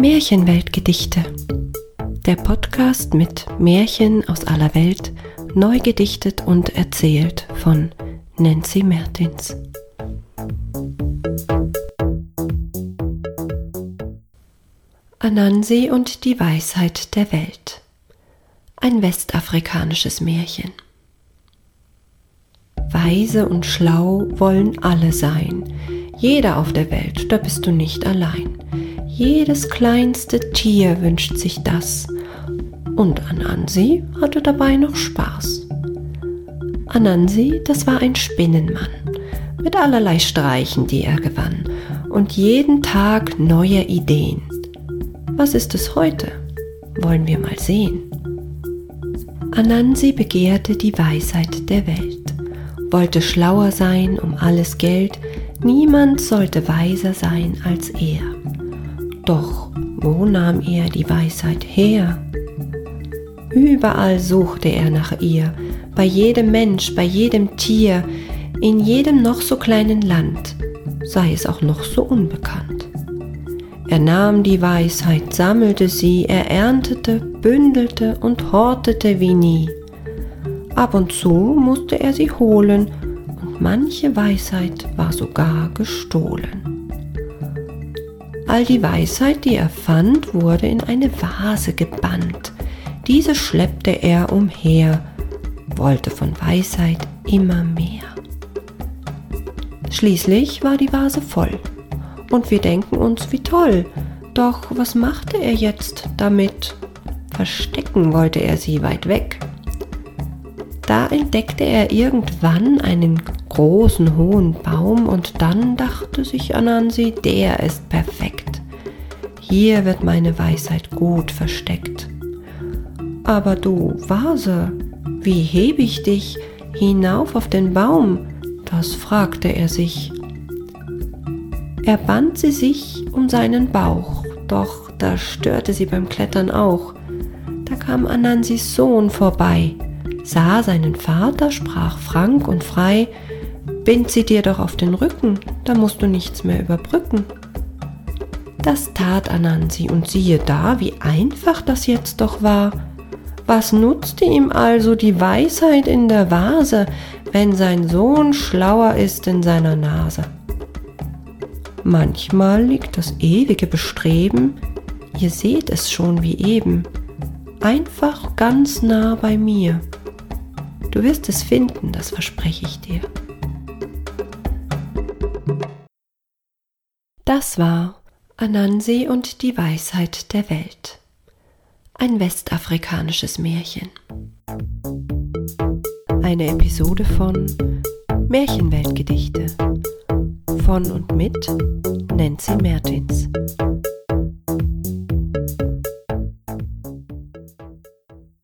Märchenweltgedichte. Der Podcast mit Märchen aus aller Welt, neu gedichtet und erzählt von Nancy Mertins. Anansi und die Weisheit der Welt. Ein westafrikanisches Märchen. Weise und schlau wollen alle sein, jeder auf der Welt, da bist du nicht allein. Jedes kleinste Tier wünscht sich das. Und Anansi hatte dabei noch Spaß. Anansi, das war ein Spinnenmann, mit allerlei Streichen, die er gewann, und jeden Tag neue Ideen. Was ist es heute? Wollen wir mal sehen. Anansi begehrte die Weisheit der Welt, wollte schlauer sein um alles Geld, niemand sollte weiser sein als er. Doch wo nahm er die Weisheit her? Überall suchte er nach ihr, bei jedem Mensch, bei jedem Tier, in jedem noch so kleinen Land, sei es auch noch so unbekannt. Er nahm die Weisheit, sammelte sie, er erntete, bündelte und hortete wie nie. Ab und zu musste er sie holen, und manche Weisheit war sogar gestohlen. All die Weisheit, die er fand, wurde in eine Vase gebannt. Diese schleppte er umher, wollte von Weisheit immer mehr. Schließlich war die Vase voll und wir denken uns, wie toll. Doch was machte er jetzt damit? Verstecken wollte er sie weit weg. Da entdeckte er irgendwann einen großen hohen Baum und dann dachte sich Anansi, der ist perfekt. Hier wird meine Weisheit gut versteckt. Aber du, Vase, wie hebe ich dich hinauf auf den Baum? Das fragte er sich er band sie sich um seinen Bauch, doch das störte sie beim Klettern auch. Da kam Anansis Sohn vorbei, sah seinen Vater, sprach frank und frei, Bind sie dir doch auf den Rücken, da musst du nichts mehr überbrücken. Das tat Anansi und siehe da, wie einfach das jetzt doch war. Was nutzte ihm also die Weisheit in der Vase, wenn sein Sohn schlauer ist in seiner Nase? Manchmal liegt das ewige Bestreben, ihr seht es schon wie eben, einfach ganz nah bei mir. Du wirst es finden, das verspreche ich dir. Das war Anansi und die Weisheit der Welt. Ein westafrikanisches Märchen. Eine Episode von Märchenweltgedichte von und mit Nancy Mertins.